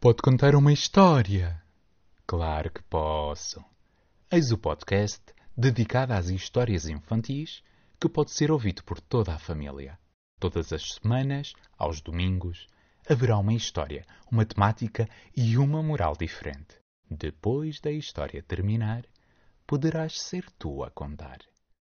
Pode contar uma história? Claro que posso. Eis o podcast dedicado às histórias infantis que pode ser ouvido por toda a família. Todas as semanas, aos domingos, haverá uma história, uma temática e uma moral diferente. Depois da história terminar, poderás ser tu a contar.